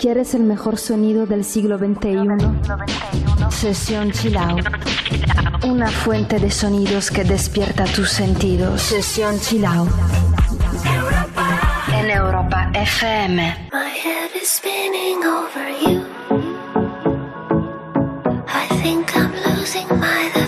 ¿Quieres el mejor sonido del siglo XXI? Sesión Chill Out. Una fuente de sonidos que despierta tus sentidos. Sesión Chill Out. En Europa FM. My head is spinning over you. I think I'm losing my life.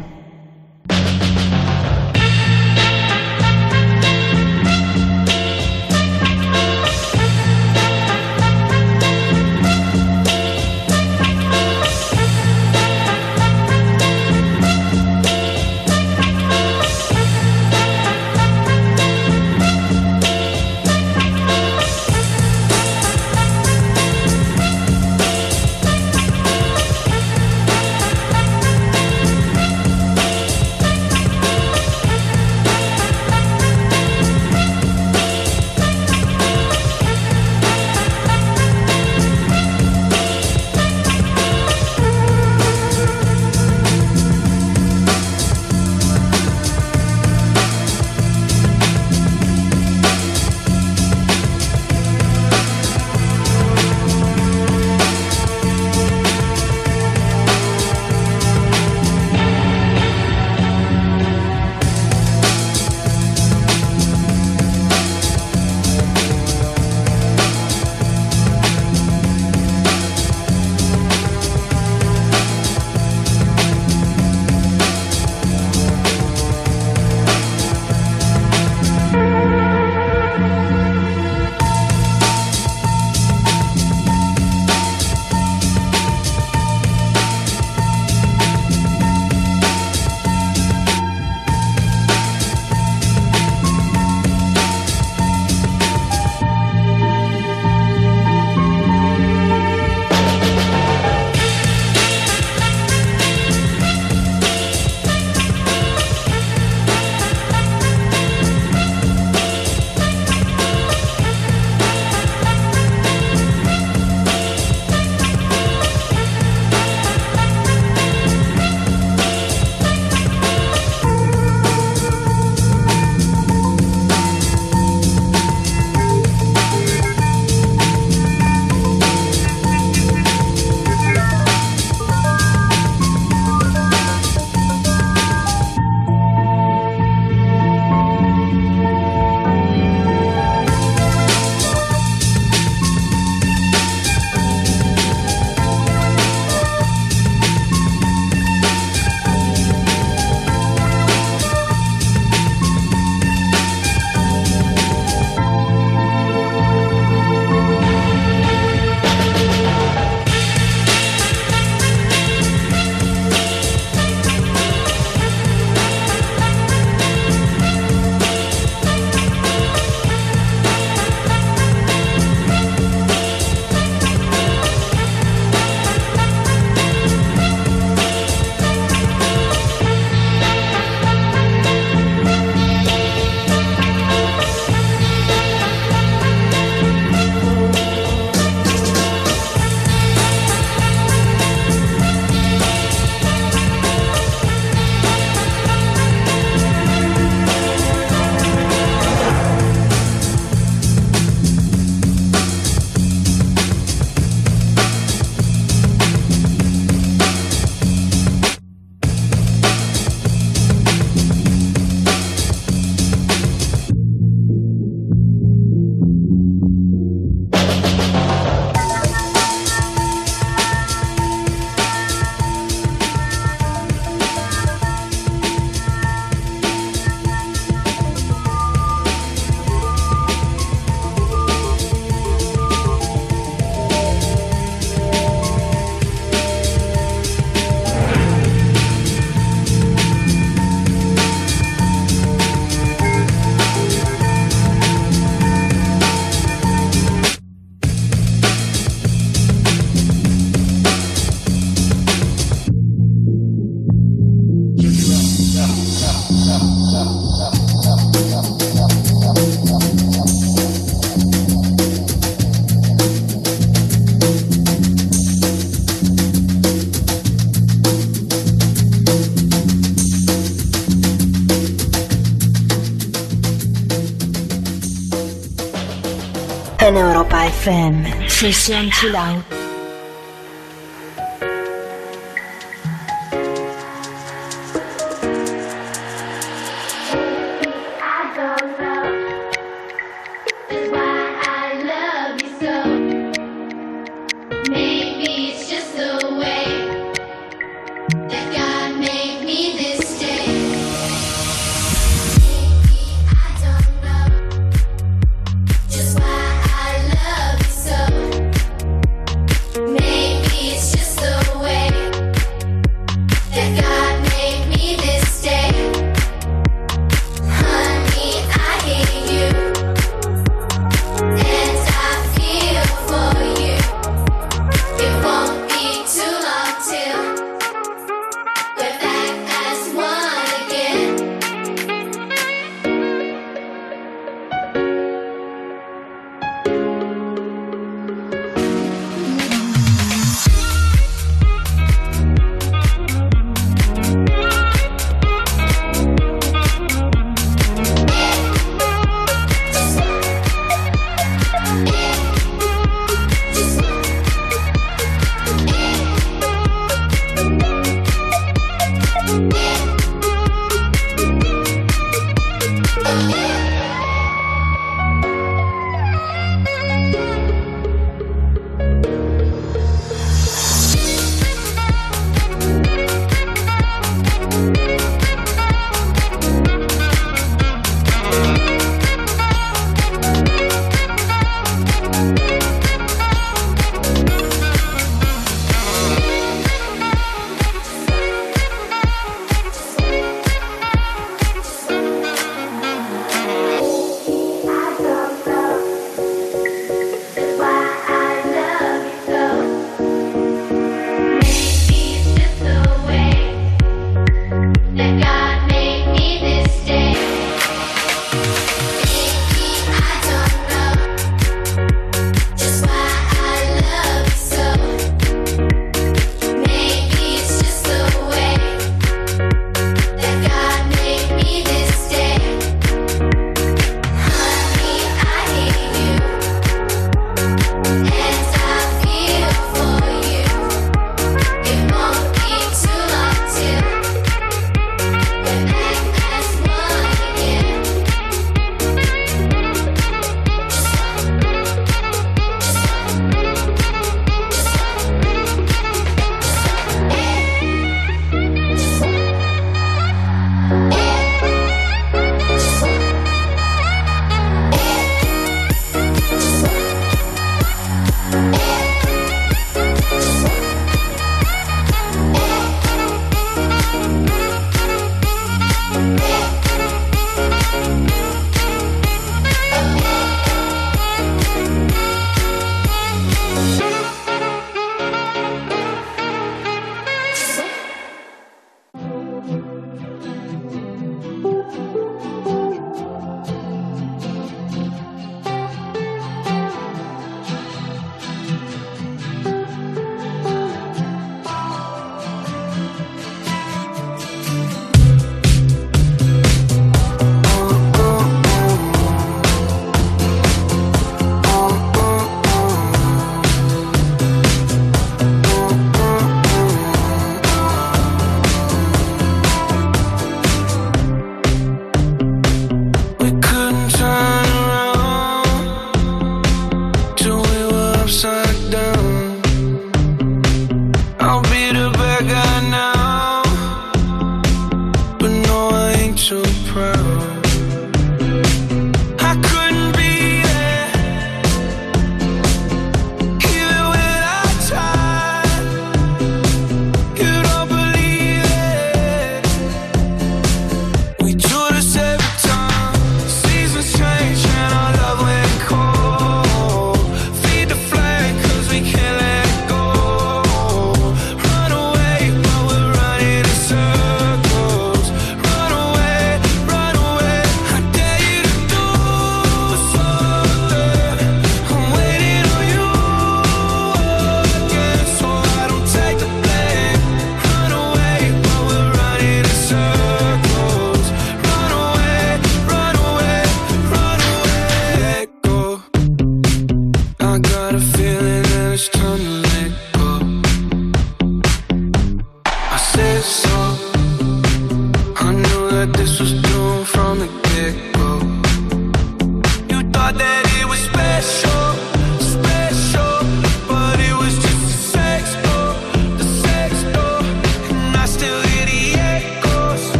FM. Sesión Chill Out.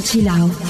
Sesión Chill Out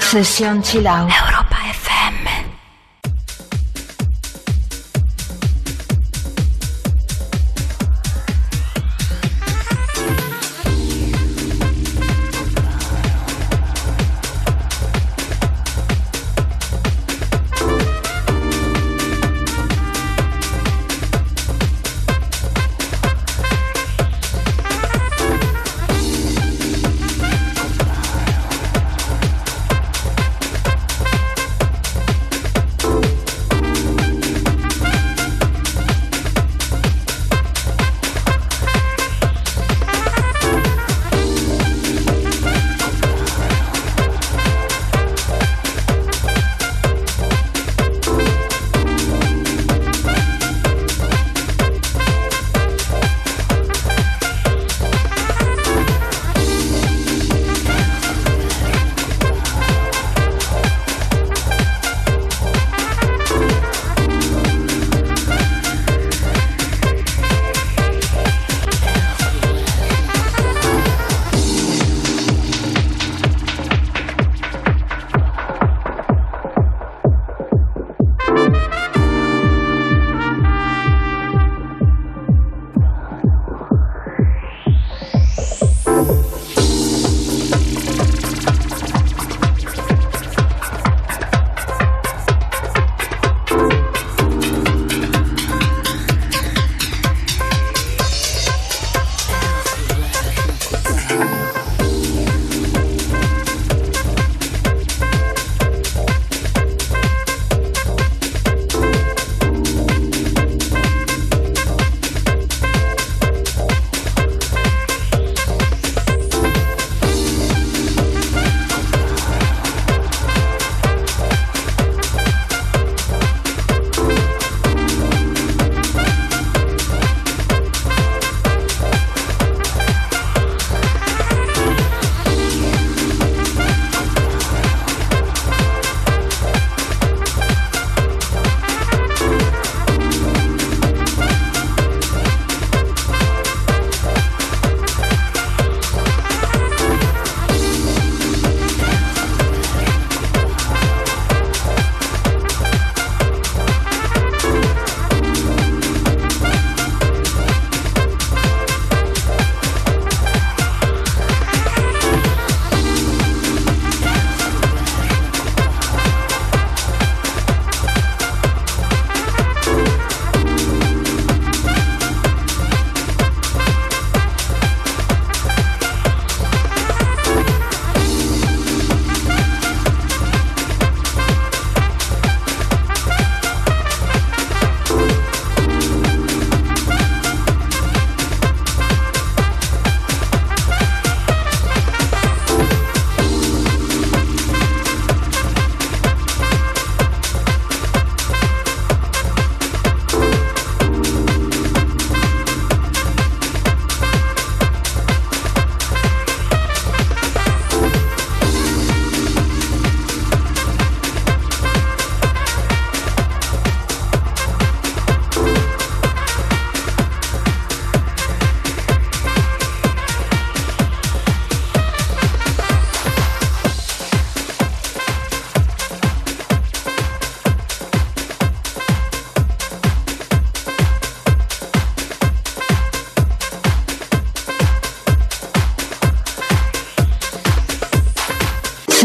Sesión chill out.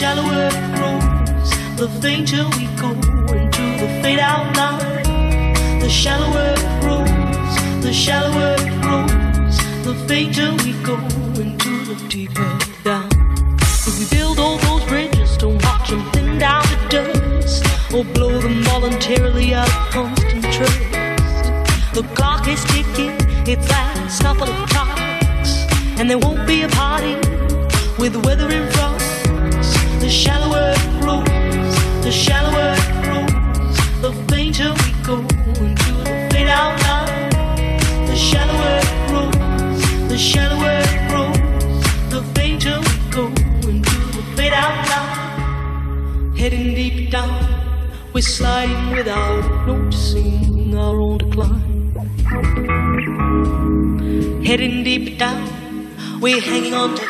Shallower it grows, the fainter we go into the fade out line. The shallower it grows, the shallower it grows, the fainter we go into the deeper down. If we build all those bridges, don't watch them thin down to dust, or blow them voluntarily out of constant trust. The clock is ticking, it's last couple of clocks, and there won't be a party with the weather in front. Shallower it grows, the shallower it grows, the fainter we go into the fade out. The shallower it grows, the shallower it grows, the fainter we go into the fade out. Heading deep down, we're sliding without noticing our own decline. Heading deep down, we're hanging on to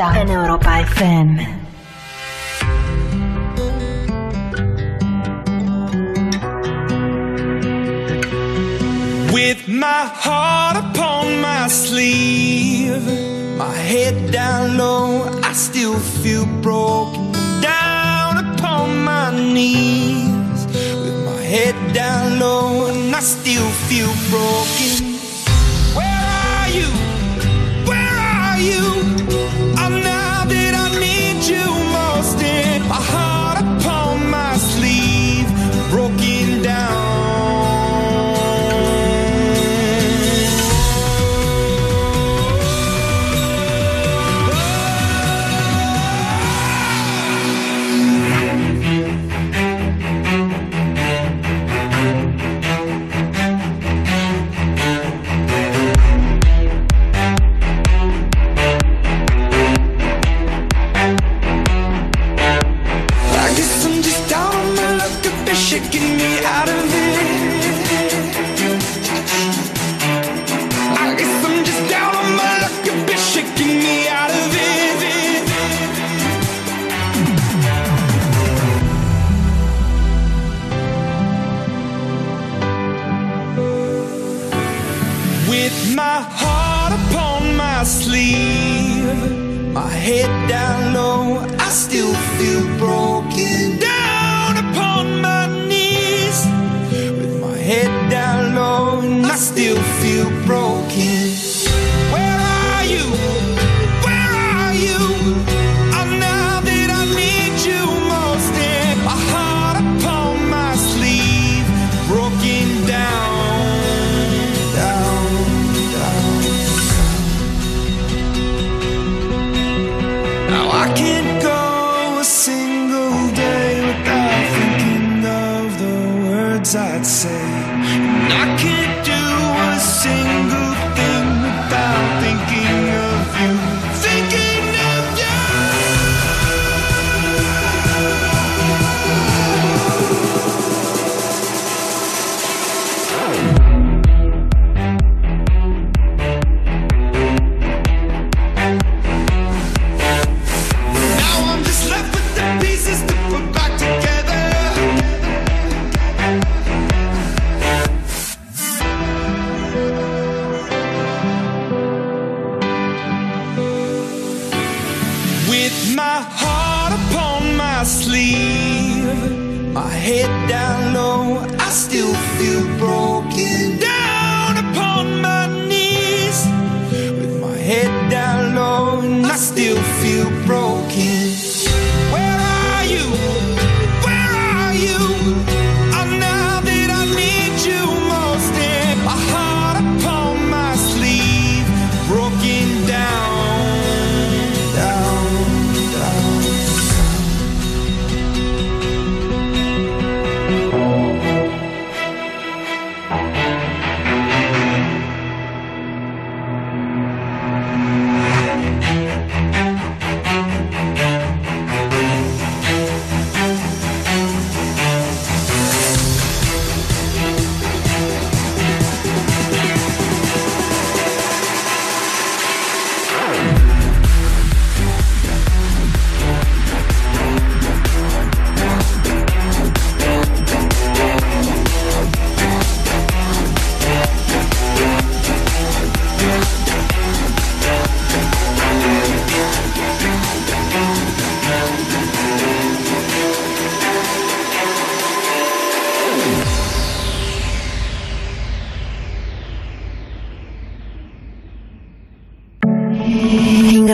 Out en Europa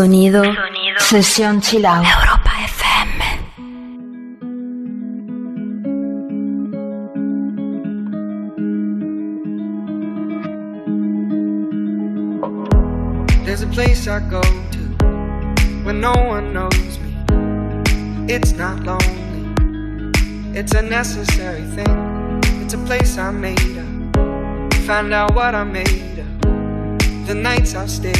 Sonido. Sesión chill out. Europa FM. There's a place I go to when no one knows me. It's not lonely, it's a necessary thing. It's a place I made up. Find out what I made up. The nights I've stayed up,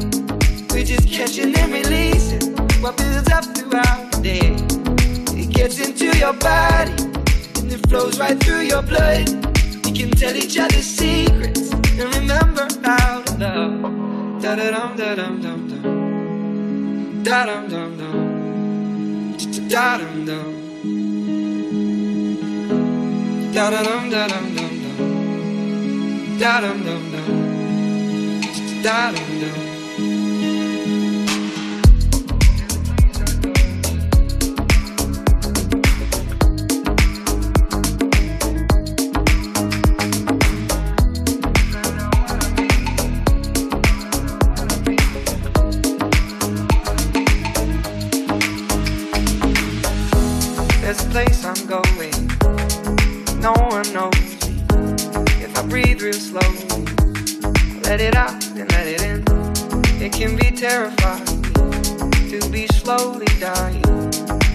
We're just catching and releasing what builds up throughout the day. It gets into your body and it flows right through your blood. We can tell each other secrets and remember how to love. Da da dum da dum dum dum. Da dum dum dum. Da dum dum. Da da dum da dum dum dum. Da dum dum dum. Da dum dum.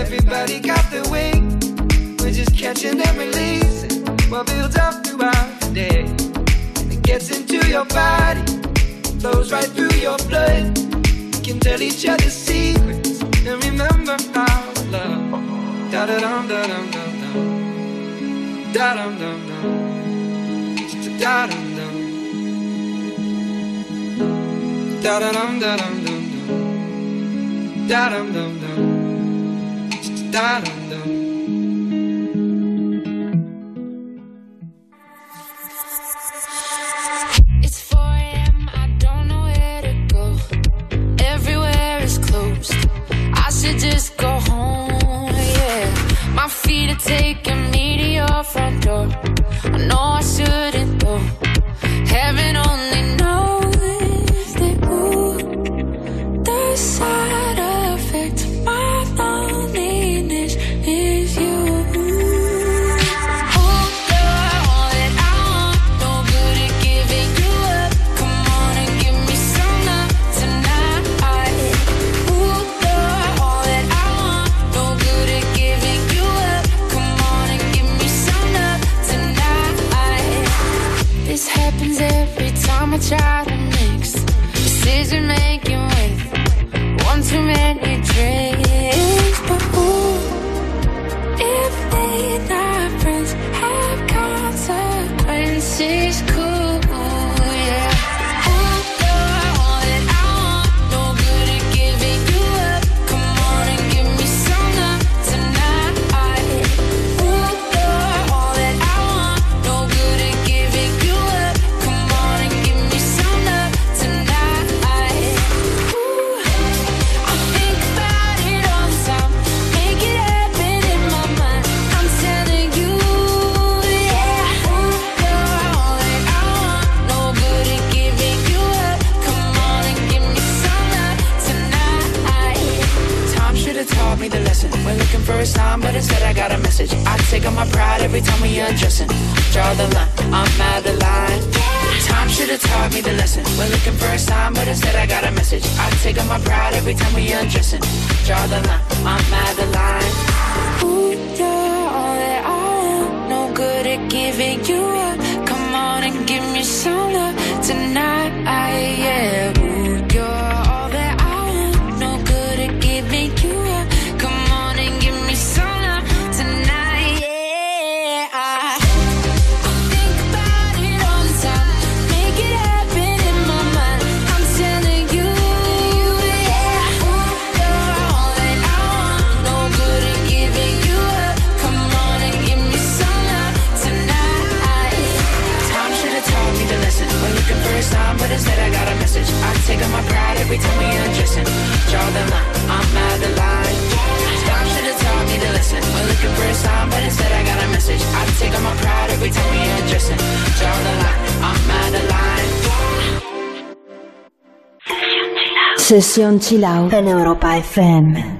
everybody got their way. We're just catching and releasing what builds up throughout the day. And it gets into your body, flows right through your blood. We can tell each other secrets and remember how love. Da da dum da dum dum dum. Da dum dum dum. Da dum dum. Da dum dum dum dum. Da dum dum dum. It's 4 a.m. I don't know where to go. Everywhere is closed. I should just go home. Yeah, my feet are taking me to your front door. Got a message. I take on my pride every time we undressing. Draw the line, I'm out of line. Time should have taught me the lesson. We're looking for a sign, but instead I got a message. I take on my pride every time we undressing. Draw the line, I'm Madeline. Ooh, you're all that I want. No good at giving you up. Come on and give me some love tonight. Yeah. Ooh, you're on my pride every time we. Draw the line, I'm have taught me the lesson. We're looking for a sign, but instead I got a message. I take on my pride every time we undressing. Draw the line, I'm Out en Europa FM.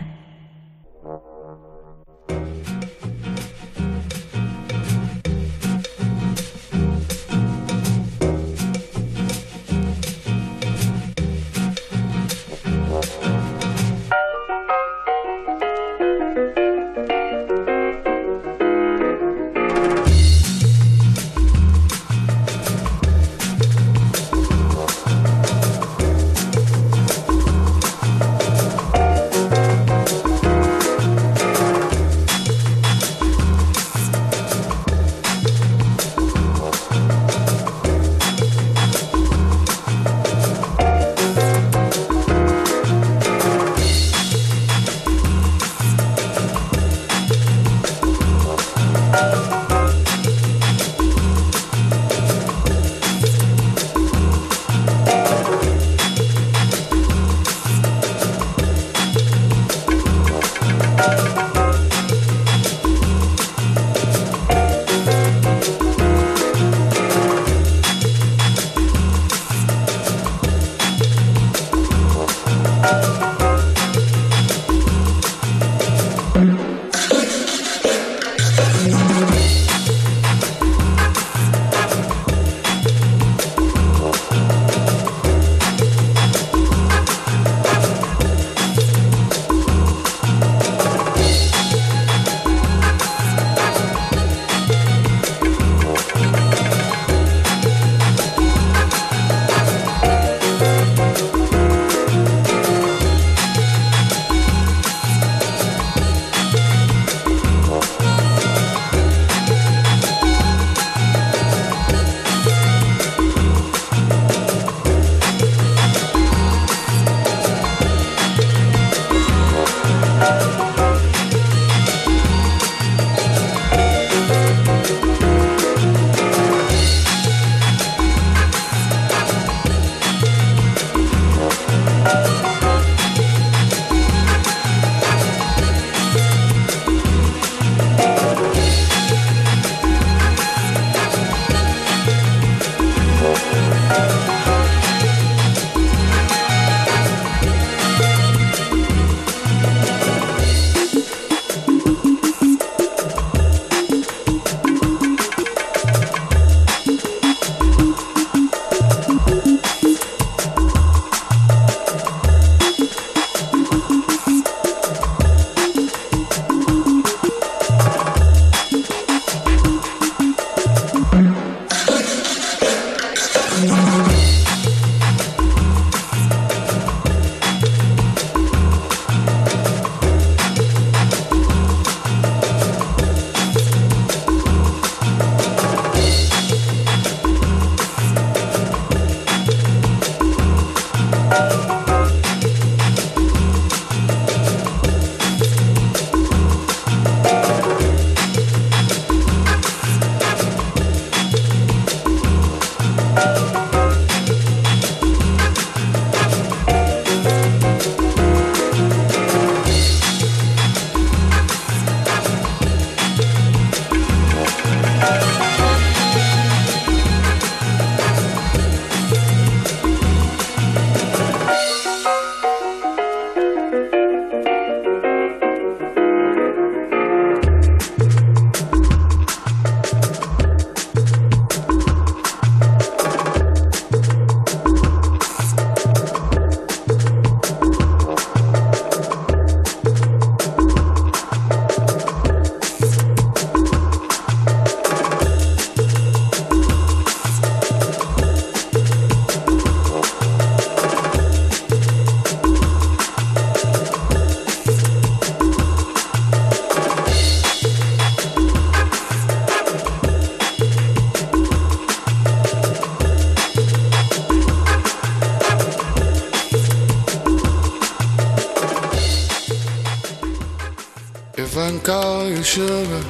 Sugar,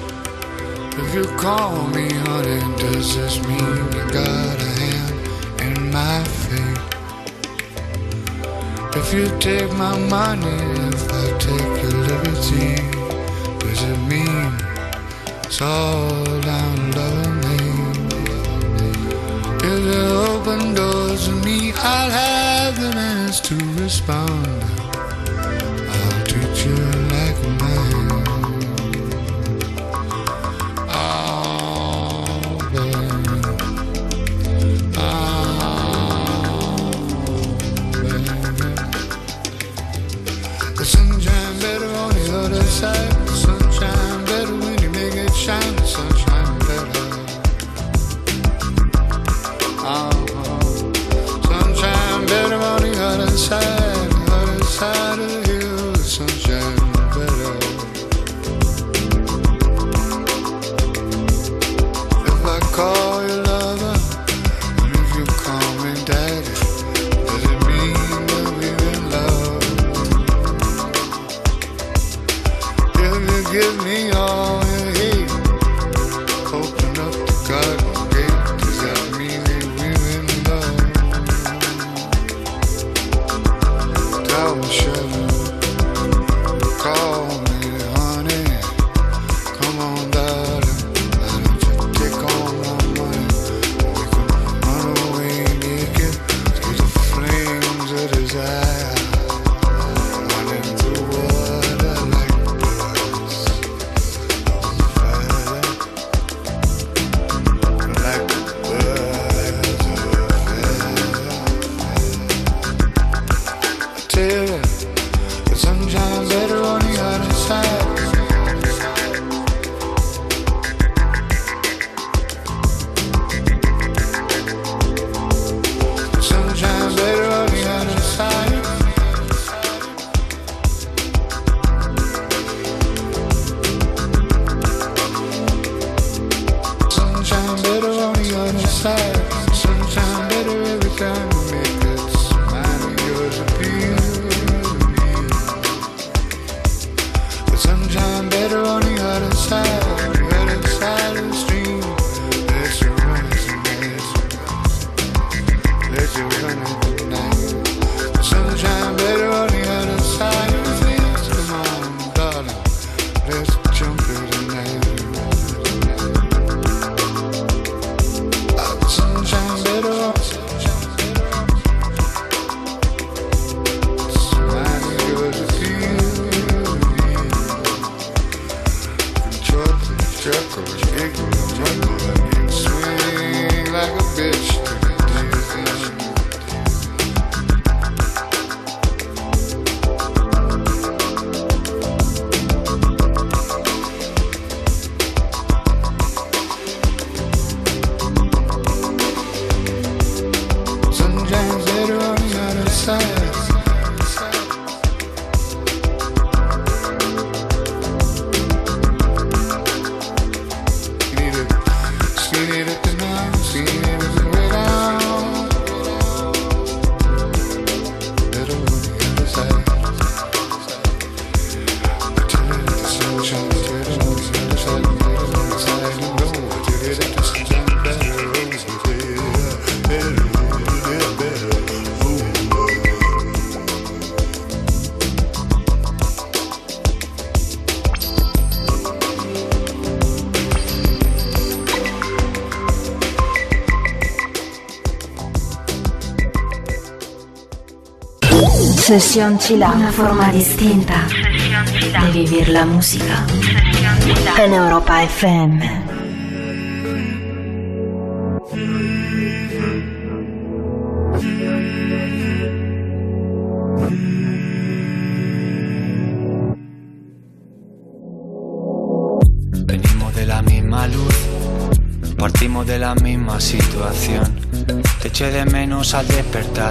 if you call me honey, does this mean you got a hand in my fate? If you take my money, if I take your liberty, does it mean it's all down loving me? If you open doors to me, I'll have the else to respond. Sesión Chila, una forma distinta de vivir la música. En Europa FM. Venimos de la misma luz, partimos de la misma situación. Te eché de menos al despertar,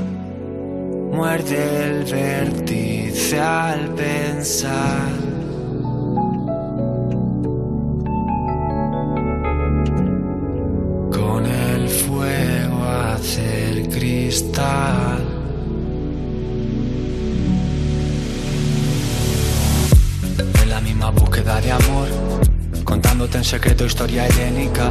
Muerde el vértice al pensar. Con el fuego hacer cristal. En la misma búsqueda de amor, contándote en secreto historia helénica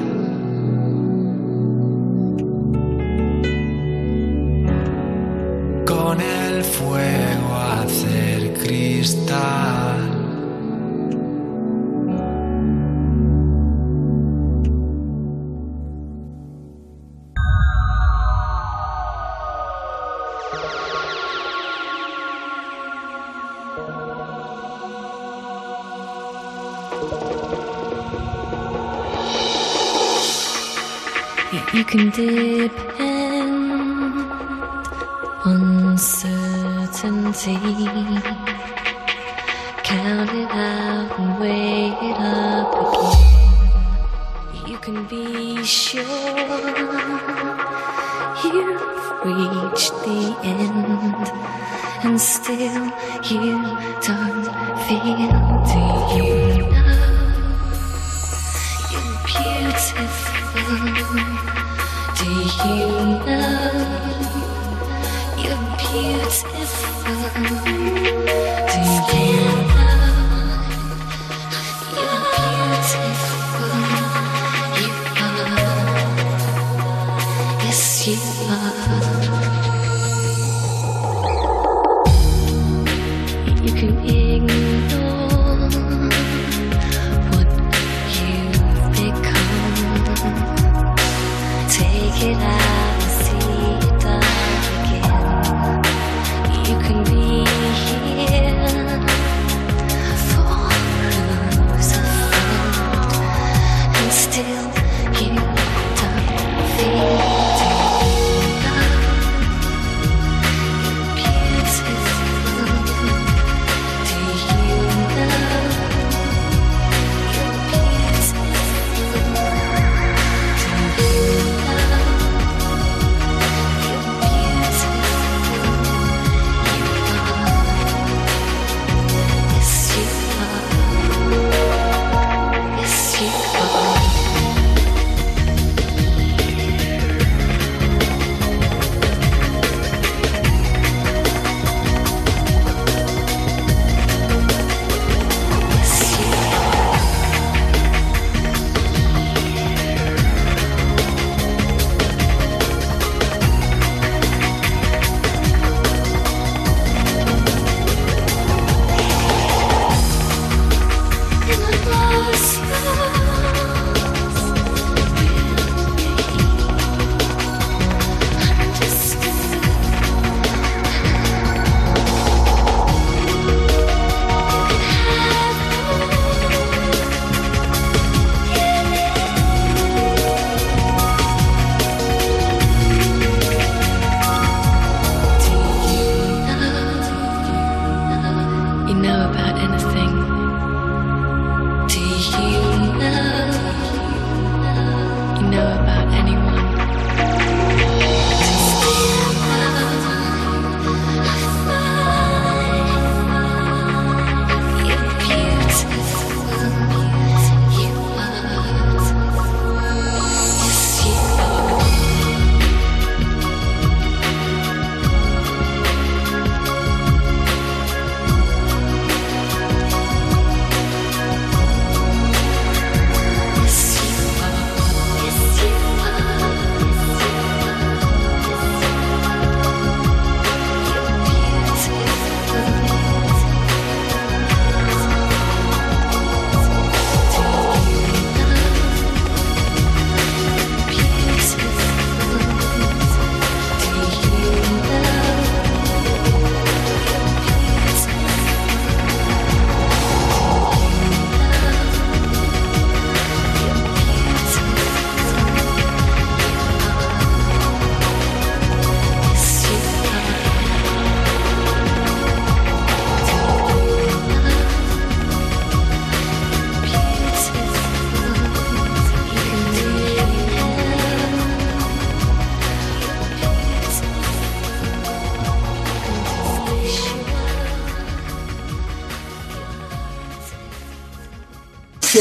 Out and it up again. You can be sure you've reached the end, and still you don't feel. Do you know you're beautiful? Do you know you're beautiful?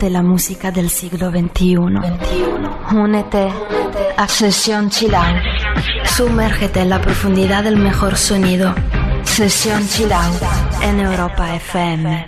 La música del siglo XXI. Únete a Sesión Chilao. Sumérgete en la profundidad del mejor sonido. Sesión Chilao en Europa FM.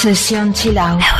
Sesión chill out. Europa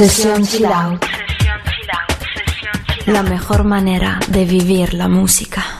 Sesión chill. La mejor manera de vivir la música.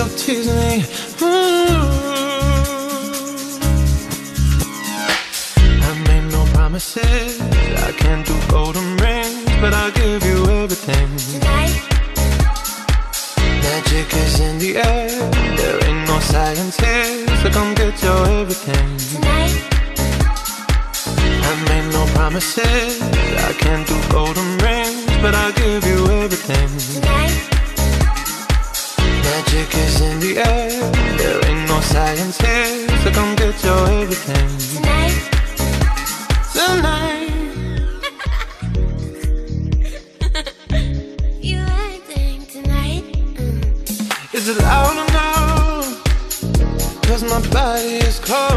up me. Magic is in the air. There ain't no science here, so come get your everything. Tonight. Tonight. you acting tonight? Mm. Is it loud enough? Cause my body is cold.